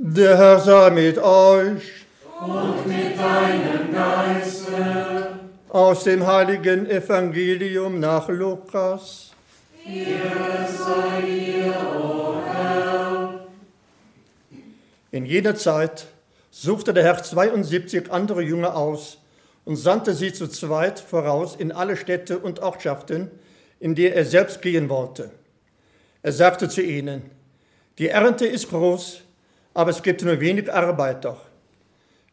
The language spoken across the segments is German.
Der Herr sei mit euch. Und mit deinem Geiste. Aus dem heiligen Evangelium nach Lukas. Ehre sei dir, o Herr. In jener Zeit suchte der Herr 72 andere Jünger aus und sandte sie zu zweit voraus in alle Städte und Ortschaften, in die er selbst gehen wollte. Er sagte zu ihnen, die Ernte ist groß, aber es gibt nur wenig Arbeiter.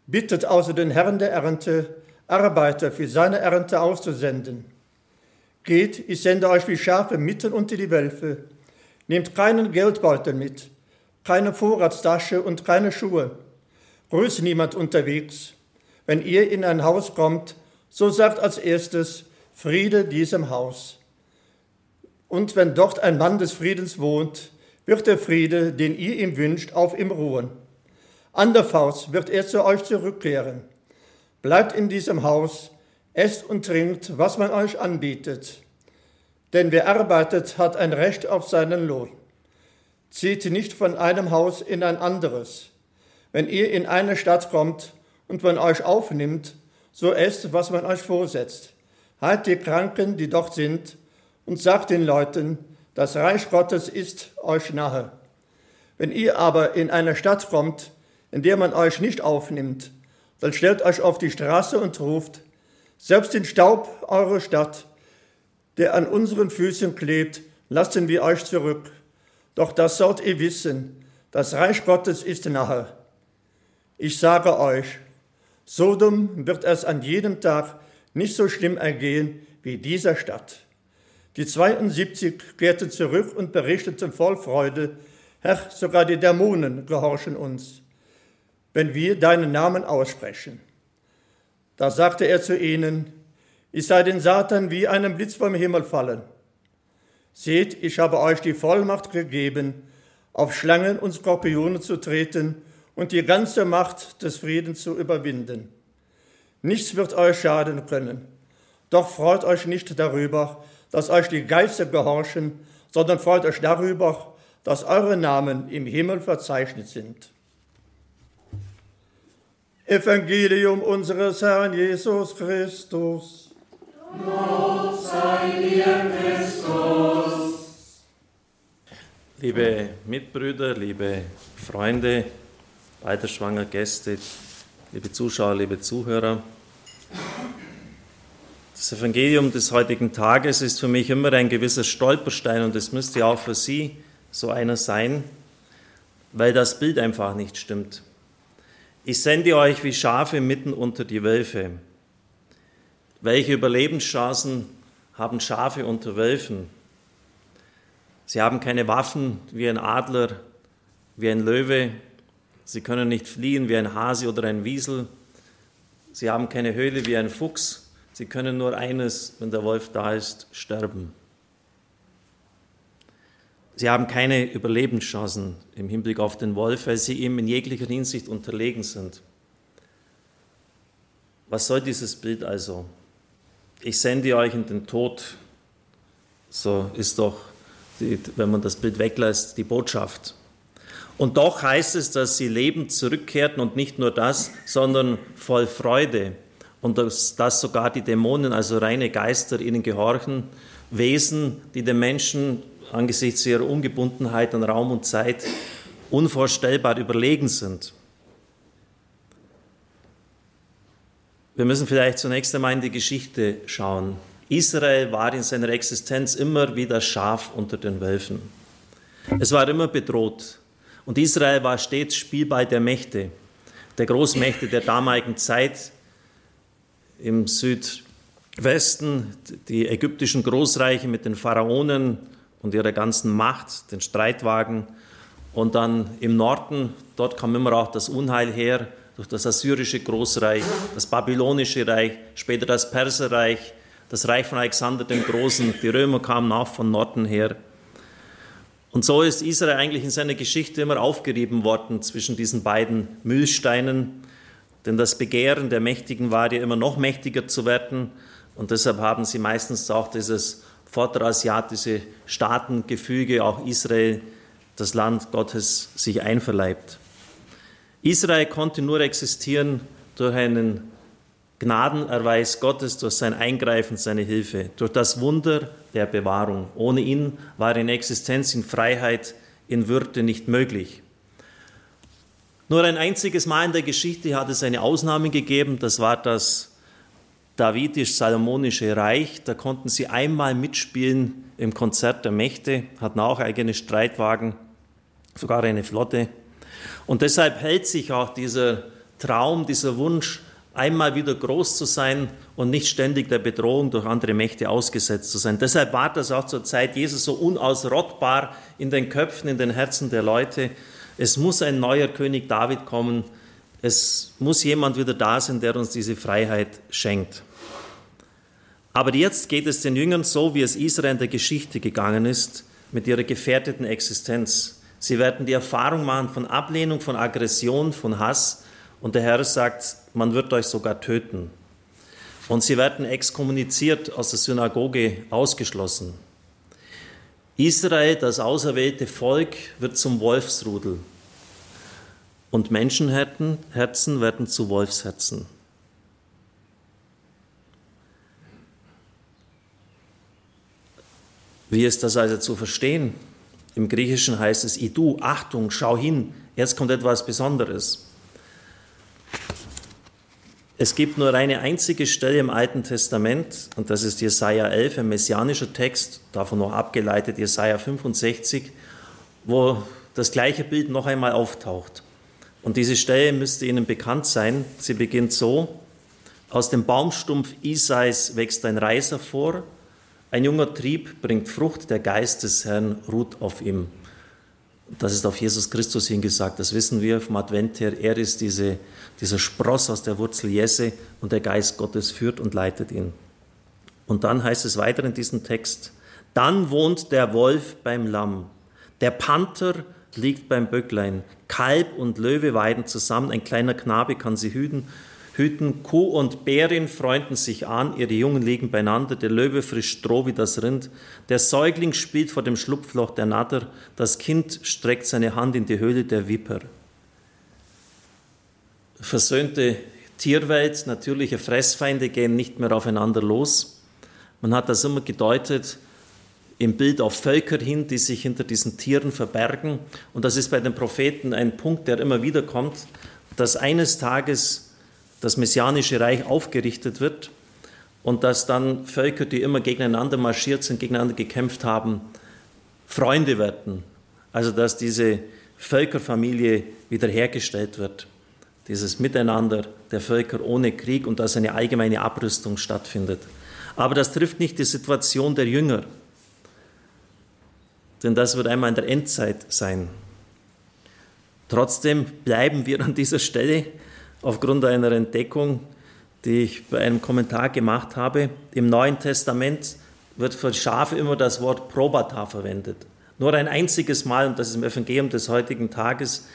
Bittet also den Herrn der Ernte, Arbeiter für seine Ernte auszusenden. Geht, ich sende euch wie Schafe mitten unter die Wölfe. Nehmt keinen Geldbeutel mit, keine Vorratstasche und keine Schuhe. Grüßt niemand unterwegs. Wenn ihr in ein Haus kommt, so sagt als erstes Friede diesem Haus. Und wenn dort ein Mann des Friedens wohnt, wird der Friede, den ihr ihm wünscht, auf ihm ruhen. Anderfalls wird er zu euch zurückkehren. Bleibt in diesem Haus, esst und trinkt, was man euch anbietet. Denn wer arbeitet, hat ein Recht auf seinen Lohn. Zieht nicht von einem Haus in ein anderes. Wenn ihr in eine Stadt kommt und man euch aufnimmt, so esst, was man euch vorsetzt. Heilt die Kranken, die dort sind, und sagt den Leuten, das Reich Gottes ist euch nahe. Wenn ihr aber in eine Stadt kommt, in der man euch nicht aufnimmt, dann stellt euch auf die Straße und ruft, selbst den Staub eurer Stadt, der an unseren Füßen klebt, lassen wir euch zurück. Doch das sollt ihr wissen, das Reich Gottes ist nahe. Ich sage euch, Sodom wird es an jedem Tag nicht so schlimm ergehen wie dieser Stadt. Die 72 kehrten zurück und berichteten voll Freude, Herr, sogar die Dämonen gehorchen uns, wenn wir deinen Namen aussprechen. Da sagte er zu ihnen, ich sei den Satan wie einem Blitz vom Himmel fallen. Seht, ich habe euch die Vollmacht gegeben, auf Schlangen und Skorpione zu treten und die ganze Macht des Friedens zu überwinden. Nichts wird euch schaden können. Doch freut euch nicht darüber, dass euch die Geister gehorchen, sondern freut euch darüber, dass eure Namen im Himmel verzeichnet sind. Evangelium unseres Herrn Jesus Christus. Lob sei dir, Christus. Liebe Mitbrüder, liebe Freunde, weiterschwanger Gäste, liebe Zuschauer, liebe Zuhörer. Das Evangelium des heutigen Tages ist für mich immer ein gewisser Stolperstein und es müsste auch für Sie so einer sein, weil das Bild einfach nicht stimmt. Ich sende euch wie Schafe mitten unter die Wölfe. Welche Überlebenschancen haben Schafe unter Wölfen? Sie haben keine Waffen wie ein Adler, wie ein Löwe. Sie können nicht fliehen wie ein Hase oder ein Wiesel. Sie haben keine Höhle wie ein Fuchs. Sie können nur eines, wenn der Wolf da ist, sterben. Sie haben keine Überlebenschancen im Hinblick auf den Wolf, weil sie ihm in jeglicher Hinsicht unterlegen sind. Was soll dieses Bild also? Ich sende euch in den Tod. So ist doch, die, wenn man das Bild weglässt, die Botschaft. Und doch heißt es, dass sie lebend zurückkehrten und nicht nur das, sondern voll Freude. Und dass, dass sogar die Dämonen, also reine Geister, ihnen gehorchen, Wesen, die den Menschen angesichts ihrer Ungebundenheit an Raum und Zeit unvorstellbar überlegen sind. Wir müssen vielleicht zunächst einmal in die Geschichte schauen. Israel war in seiner Existenz immer wie das Schaf unter den Wölfen. Es war immer bedroht. Und Israel war stets Spielball der Mächte, der Großmächte der damaligen Zeit. Im Südwesten die ägyptischen Großreiche mit den Pharaonen und ihrer ganzen Macht, den Streitwagen. Und dann im Norden, dort kam immer auch das Unheil her, durch das assyrische Großreich, das babylonische Reich, später das Perserreich, das Reich von Alexander dem Großen. Die Römer kamen auch von Norden her. Und so ist Israel eigentlich in seiner Geschichte immer aufgerieben worden zwischen diesen beiden Mühlsteinen. Denn das Begehren der Mächtigen war ja immer noch mächtiger zu werden. Und deshalb haben sie meistens auch dieses vorderasiatische Staatengefüge, auch Israel, das Land Gottes, sich einverleibt. Israel konnte nur existieren durch einen Gnadenerweis Gottes, durch sein Eingreifen, seine Hilfe, durch das Wunder der Bewahrung. Ohne ihn war in Existenz, in Freiheit, in Würde nicht möglich. Nur ein einziges Mal in der Geschichte hat es eine Ausnahme gegeben, das war das davidisch-salomonische Reich. Da konnten sie einmal mitspielen im Konzert der Mächte, hatten auch eigene Streitwagen, sogar eine Flotte. Und deshalb hält sich auch dieser Traum, dieser Wunsch, einmal wieder groß zu sein und nicht ständig der Bedrohung durch andere Mächte ausgesetzt zu sein. Deshalb war das auch zur Zeit Jesus so unausrottbar in den Köpfen, in den Herzen der Leute. Es muss ein neuer König David kommen. Es muss jemand wieder da sein, der uns diese Freiheit schenkt. Aber jetzt geht es den Jüngern so, wie es Israel in der Geschichte gegangen ist, mit ihrer gefährdeten Existenz. Sie werden die Erfahrung machen von Ablehnung, von Aggression, von Hass. Und der Herr sagt, man wird euch sogar töten. Und sie werden exkommuniziert aus der Synagoge ausgeschlossen. Israel, das auserwählte Volk, wird zum Wolfsrudel. Und Menschenherzen werden zu Wolfsherzen. Wie ist das also zu verstehen? Im Griechischen heißt es Idu, Achtung, schau hin, jetzt kommt etwas Besonderes. Es gibt nur eine einzige Stelle im Alten Testament, und das ist Jesaja 11, ein messianischer Text, davon noch abgeleitet Jesaja 65, wo das gleiche Bild noch einmal auftaucht. Und diese Stelle müsste Ihnen bekannt sein. Sie beginnt so: Aus dem Baumstumpf Isais wächst ein Reis hervor, ein junger Trieb bringt Frucht, der Geist des Herrn ruht auf ihm. Das ist auf Jesus Christus hingesagt, das wissen wir vom Advent her. Er ist diese, dieser Spross aus der Wurzel Jesse und der Geist Gottes führt und leitet ihn. Und dann heißt es weiter in diesem Text, dann wohnt der Wolf beim Lamm, der Panther liegt beim Böcklein, Kalb und Löwe weiden zusammen, ein kleiner Knabe kann sie hüten hüten. Kuh und Bärin freunden sich an, ihre Jungen liegen beieinander, der Löwe frisst Stroh wie das Rind, der Säugling spielt vor dem Schlupfloch der Natter, das Kind streckt seine Hand in die Höhle der Viper. Versöhnte Tierwelt, natürliche Fressfeinde gehen nicht mehr aufeinander los. Man hat das immer gedeutet im Bild auf Völker hin, die sich hinter diesen Tieren verbergen. Und das ist bei den Propheten ein Punkt, der immer wieder kommt, dass eines Tages das messianische Reich aufgerichtet wird und dass dann Völker, die immer gegeneinander marschiert sind, gegeneinander gekämpft haben, Freunde werden. Also dass diese Völkerfamilie wiederhergestellt wird, dieses Miteinander der Völker ohne Krieg und dass eine allgemeine Abrüstung stattfindet. Aber das trifft nicht die Situation der Jünger, denn das wird einmal in der Endzeit sein. Trotzdem bleiben wir an dieser Stelle aufgrund einer Entdeckung, die ich bei einem Kommentar gemacht habe. Im Neuen Testament wird für Schafe immer das Wort probata verwendet. Nur ein einziges Mal, und das ist im Evangelium des heutigen Tages,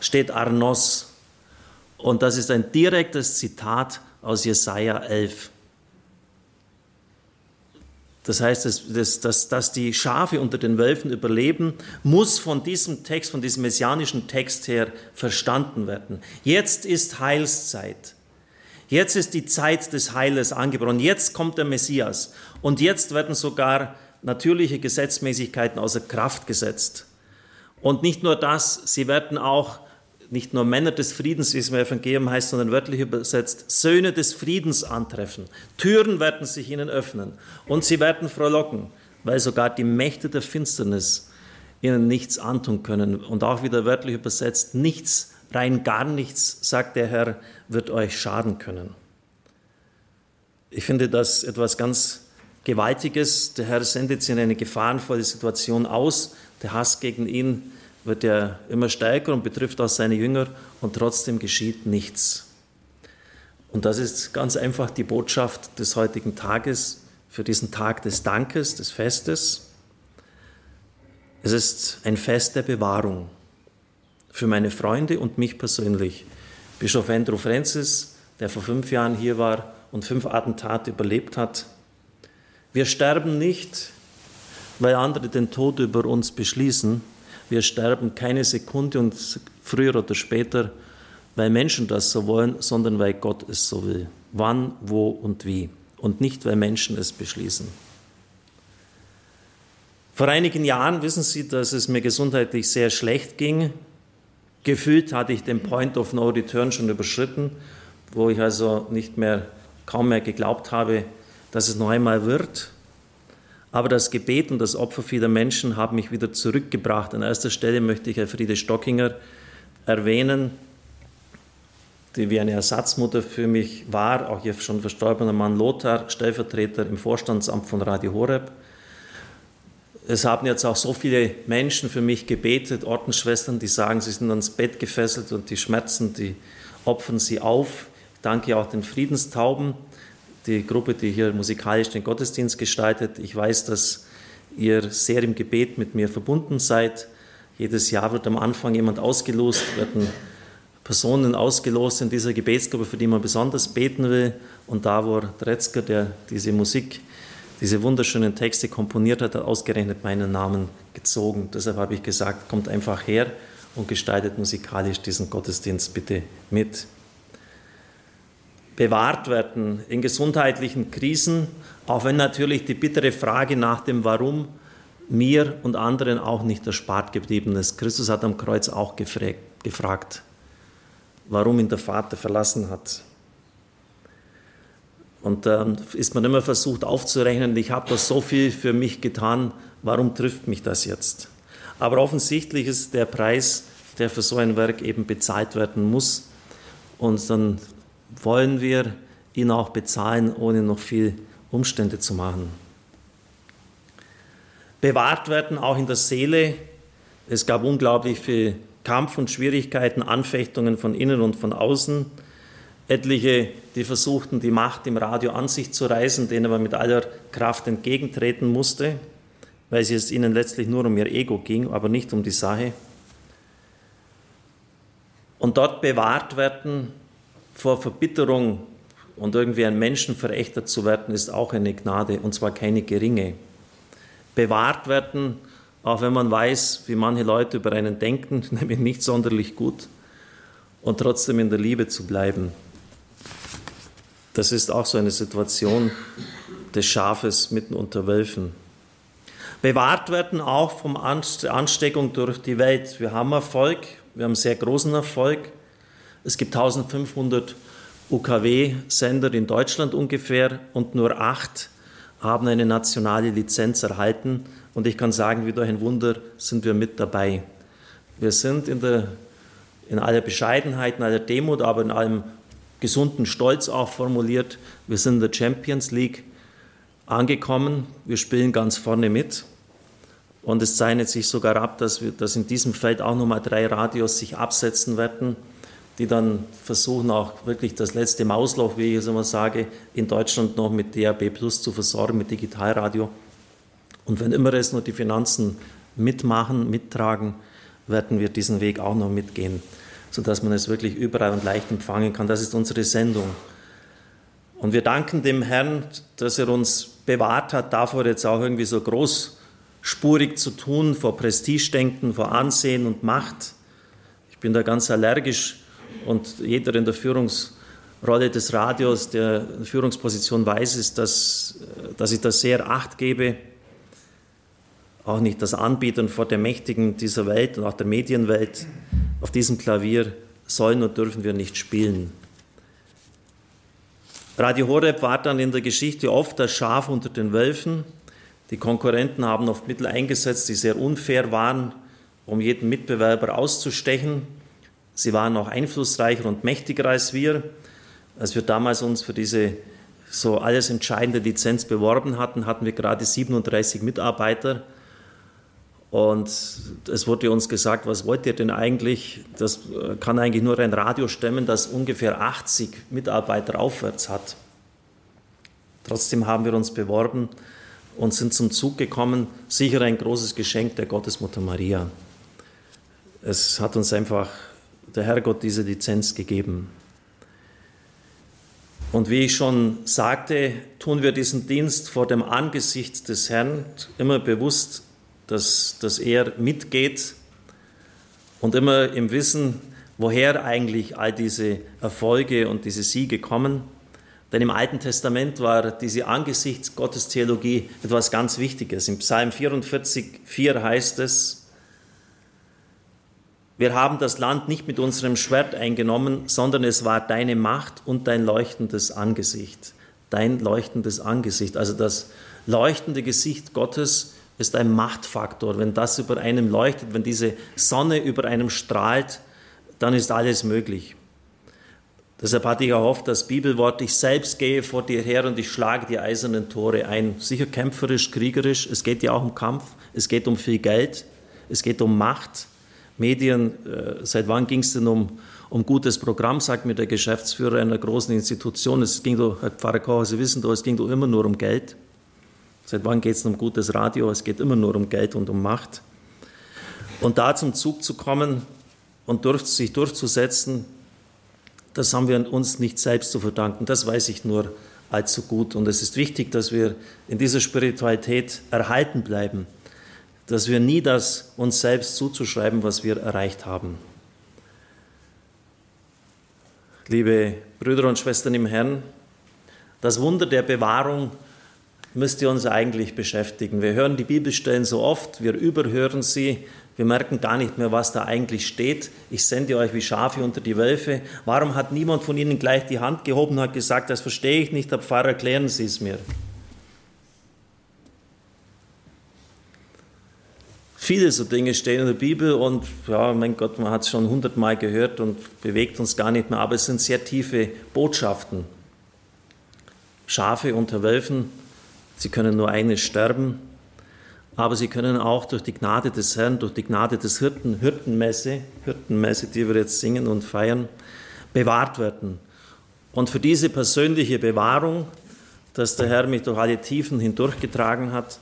steht Arnos. Und das ist ein direktes Zitat aus Jesaja 11. Das heißt, dass, dass, dass die Schafe unter den Wölfen überleben, muss von diesem Text, von diesem messianischen Text her verstanden werden. Jetzt ist Heilszeit. Jetzt ist die Zeit des Heiles angebrochen. Jetzt kommt der Messias. Und jetzt werden sogar natürliche Gesetzmäßigkeiten außer Kraft gesetzt. Und nicht nur das, sie werden auch nicht nur Männer des Friedens, wie es im Evangelium heißt, sondern wörtlich übersetzt, Söhne des Friedens antreffen. Türen werden sich ihnen öffnen und sie werden frohlocken, weil sogar die Mächte der Finsternis ihnen nichts antun können. Und auch wieder wörtlich übersetzt, nichts, rein gar nichts, sagt der Herr, wird euch schaden können. Ich finde das etwas ganz Gewaltiges. Der Herr sendet sie in eine gefahrenvolle Situation aus. Der Hass gegen ihn wird er immer stärker und betrifft auch seine Jünger und trotzdem geschieht nichts. Und das ist ganz einfach die Botschaft des heutigen Tages für diesen Tag des Dankes, des Festes. Es ist ein Fest der Bewahrung für meine Freunde und mich persönlich. Bischof Andrew Francis, der vor fünf Jahren hier war und fünf Attentate überlebt hat. Wir sterben nicht, weil andere den Tod über uns beschließen, wir sterben keine Sekunde und früher oder später weil Menschen das so wollen, sondern weil Gott es so will. Wann, wo und wie. Und nicht, weil Menschen es beschließen. Vor einigen Jahren wissen Sie, dass es mir gesundheitlich sehr schlecht ging. Gefühlt hatte ich den Point of No Return schon überschritten, wo ich also nicht mehr, kaum mehr geglaubt habe, dass es noch einmal wird. Aber das Gebet und das Opfer vieler Menschen haben mich wieder zurückgebracht. An erster Stelle möchte ich Elfriede Stockinger erwähnen, die wie eine Ersatzmutter für mich war, auch ihr schon verstorbener Mann Lothar, Stellvertreter im Vorstandsamt von Radio Horeb. Es haben jetzt auch so viele Menschen für mich gebetet, Ordensschwestern, die sagen, sie sind ans Bett gefesselt und die Schmerzen, die opfern sie auf. Ich danke auch den Friedenstauben, die Gruppe, die hier musikalisch den Gottesdienst gestaltet. Ich weiß, dass ihr sehr im Gebet mit mir verbunden seid. Jedes Jahr wird am Anfang jemand ausgelost, werden Personen ausgelost in dieser Gebetsgruppe, für die man besonders beten will. Und Davor Dretzker, der diese Musik, diese wunderschönen Texte komponiert hat, hat ausgerechnet meinen Namen gezogen. Deshalb habe ich gesagt, kommt einfach her und gestaltet musikalisch diesen Gottesdienst bitte mit. Bewahrt werden in gesundheitlichen Krisen, auch wenn natürlich die bittere Frage nach dem Warum mir und anderen auch nicht erspart geblieben ist. Christus hat am Kreuz auch gefragt, warum ihn der Vater verlassen hat. Und dann ist man immer versucht aufzurechnen, ich habe doch so viel für mich getan, warum trifft mich das jetzt? Aber offensichtlich ist der Preis, der für so ein Werk eben bezahlt werden muss. Und dann wollen wir ihn auch bezahlen, ohne noch viel Umstände zu machen. Bewahrt werden auch in der Seele. Es gab unglaublich viel Kampf und Schwierigkeiten, Anfechtungen von innen und von außen. Etliche, die versuchten, die Macht im Radio an sich zu reißen, denen man mit aller Kraft entgegentreten musste, weil es ihnen letztlich nur um ihr Ego ging, aber nicht um die Sache. Und dort bewahrt werden vor Verbitterung und irgendwie ein Menschenverächter zu werden, ist auch eine Gnade, und zwar keine geringe. Bewahrt werden auch wenn man weiß, wie manche Leute über einen denken, nämlich nicht sonderlich gut, und trotzdem in der Liebe zu bleiben. Das ist auch so eine Situation des Schafes mitten unter Wölfen. Bewahrt werden auch vom Ansteckung durch die Welt. Wir haben Erfolg, wir haben sehr großen Erfolg. Es gibt 1500 UKW-Sender in Deutschland ungefähr und nur acht haben eine nationale Lizenz erhalten. Und ich kann sagen, wie durch ein Wunder sind wir mit dabei. Wir sind in, der, in aller Bescheidenheit, in aller Demut, aber in allem gesunden Stolz auch formuliert. Wir sind in der Champions League angekommen. Wir spielen ganz vorne mit. Und es zeichnet sich sogar ab, dass, wir, dass in diesem Feld auch nochmal drei Radios sich absetzen werden die dann versuchen auch wirklich das letzte Mausloch, wie ich es immer sage, in Deutschland noch mit DAB Plus zu versorgen, mit Digitalradio. Und wenn immer es nur die Finanzen mitmachen, mittragen, werden wir diesen Weg auch noch mitgehen, sodass man es wirklich überall und leicht empfangen kann. Das ist unsere Sendung. Und wir danken dem Herrn, dass er uns bewahrt hat, davor jetzt auch irgendwie so großspurig zu tun, vor Prestigedenken, vor Ansehen und Macht. Ich bin da ganz allergisch und jeder in der Führungsrolle des Radios, der in Führungsposition weiß, ist, dass, dass ich da sehr Acht gebe. Auch nicht das Anbieten vor der Mächtigen dieser Welt und auch der Medienwelt. Auf diesem Klavier sollen und dürfen wir nicht spielen. Radio Horeb war dann in der Geschichte oft das Schaf unter den Wölfen. Die Konkurrenten haben oft Mittel eingesetzt, die sehr unfair waren, um jeden Mitbewerber auszustechen. Sie waren auch einflussreicher und mächtiger als wir. Als wir damals uns für diese so alles entscheidende Lizenz beworben hatten, hatten wir gerade 37 Mitarbeiter. Und es wurde uns gesagt, was wollt ihr denn eigentlich? Das kann eigentlich nur ein Radio stemmen, das ungefähr 80 Mitarbeiter aufwärts hat. Trotzdem haben wir uns beworben und sind zum Zug gekommen. Sicher ein großes Geschenk der Gottesmutter Maria. Es hat uns einfach der Herrgott diese Lizenz gegeben. Und wie ich schon sagte, tun wir diesen Dienst vor dem Angesicht des Herrn immer bewusst, dass, dass er mitgeht und immer im Wissen, woher eigentlich all diese Erfolge und diese Siege kommen. Denn im Alten Testament war diese Angesichts Gottes Theologie etwas ganz Wichtiges. Im Psalm 44, 4 heißt es, wir haben das Land nicht mit unserem Schwert eingenommen, sondern es war deine Macht und dein leuchtendes Angesicht. Dein leuchtendes Angesicht. Also das leuchtende Gesicht Gottes ist ein Machtfaktor. Wenn das über einem leuchtet, wenn diese Sonne über einem strahlt, dann ist alles möglich. Deshalb hatte ich erhofft, das Bibelwort, ich selbst gehe vor dir her und ich schlage die eisernen Tore ein. Sicher kämpferisch, kriegerisch, es geht ja auch um Kampf, es geht um viel Geld, es geht um Macht. Medien, äh, seit wann ging es denn um, um gutes Programm, sagt mir der Geschäftsführer einer großen Institution. Es ging doch, Herr Pfarrer Kocher, Sie wissen doch, es ging doch immer nur um Geld. Seit wann geht es um gutes Radio? Es geht immer nur um Geld und um Macht. Und da zum Zug zu kommen und durch, sich durchzusetzen, das haben wir uns nicht selbst zu verdanken. Das weiß ich nur allzu gut. Und es ist wichtig, dass wir in dieser Spiritualität erhalten bleiben, dass wir nie das uns selbst zuzuschreiben, was wir erreicht haben. Liebe Brüder und Schwestern im Herrn, das Wunder der Bewahrung müsste uns eigentlich beschäftigen. Wir hören die Bibelstellen so oft, wir überhören sie, wir merken gar nicht mehr, was da eigentlich steht. Ich sende euch wie Schafe unter die Wölfe. Warum hat niemand von Ihnen gleich die Hand gehoben und hat gesagt, das verstehe ich nicht, Herr Pfarrer, erklären Sie es mir. Viele so Dinge stehen in der Bibel und ja, mein Gott, man hat es schon hundertmal gehört und bewegt uns gar nicht mehr, aber es sind sehr tiefe Botschaften. Schafe unter Wölfen, sie können nur eines sterben aber sie können auch durch die Gnade des Herrn, durch die Gnade des Hirten, Hirtenmesse, Hirtenmesse, die wir jetzt singen und feiern, bewahrt werden. Und für diese persönliche Bewahrung, dass der Herr mich durch alle Tiefen hindurchgetragen hat,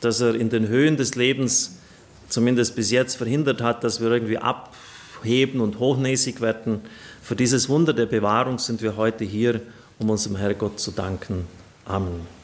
dass er in den Höhen des Lebens zumindest bis jetzt verhindert hat, dass wir irgendwie abheben und hochnäsig werden. Für dieses Wunder der Bewahrung sind wir heute hier, um unserem Herrgott zu danken. Amen.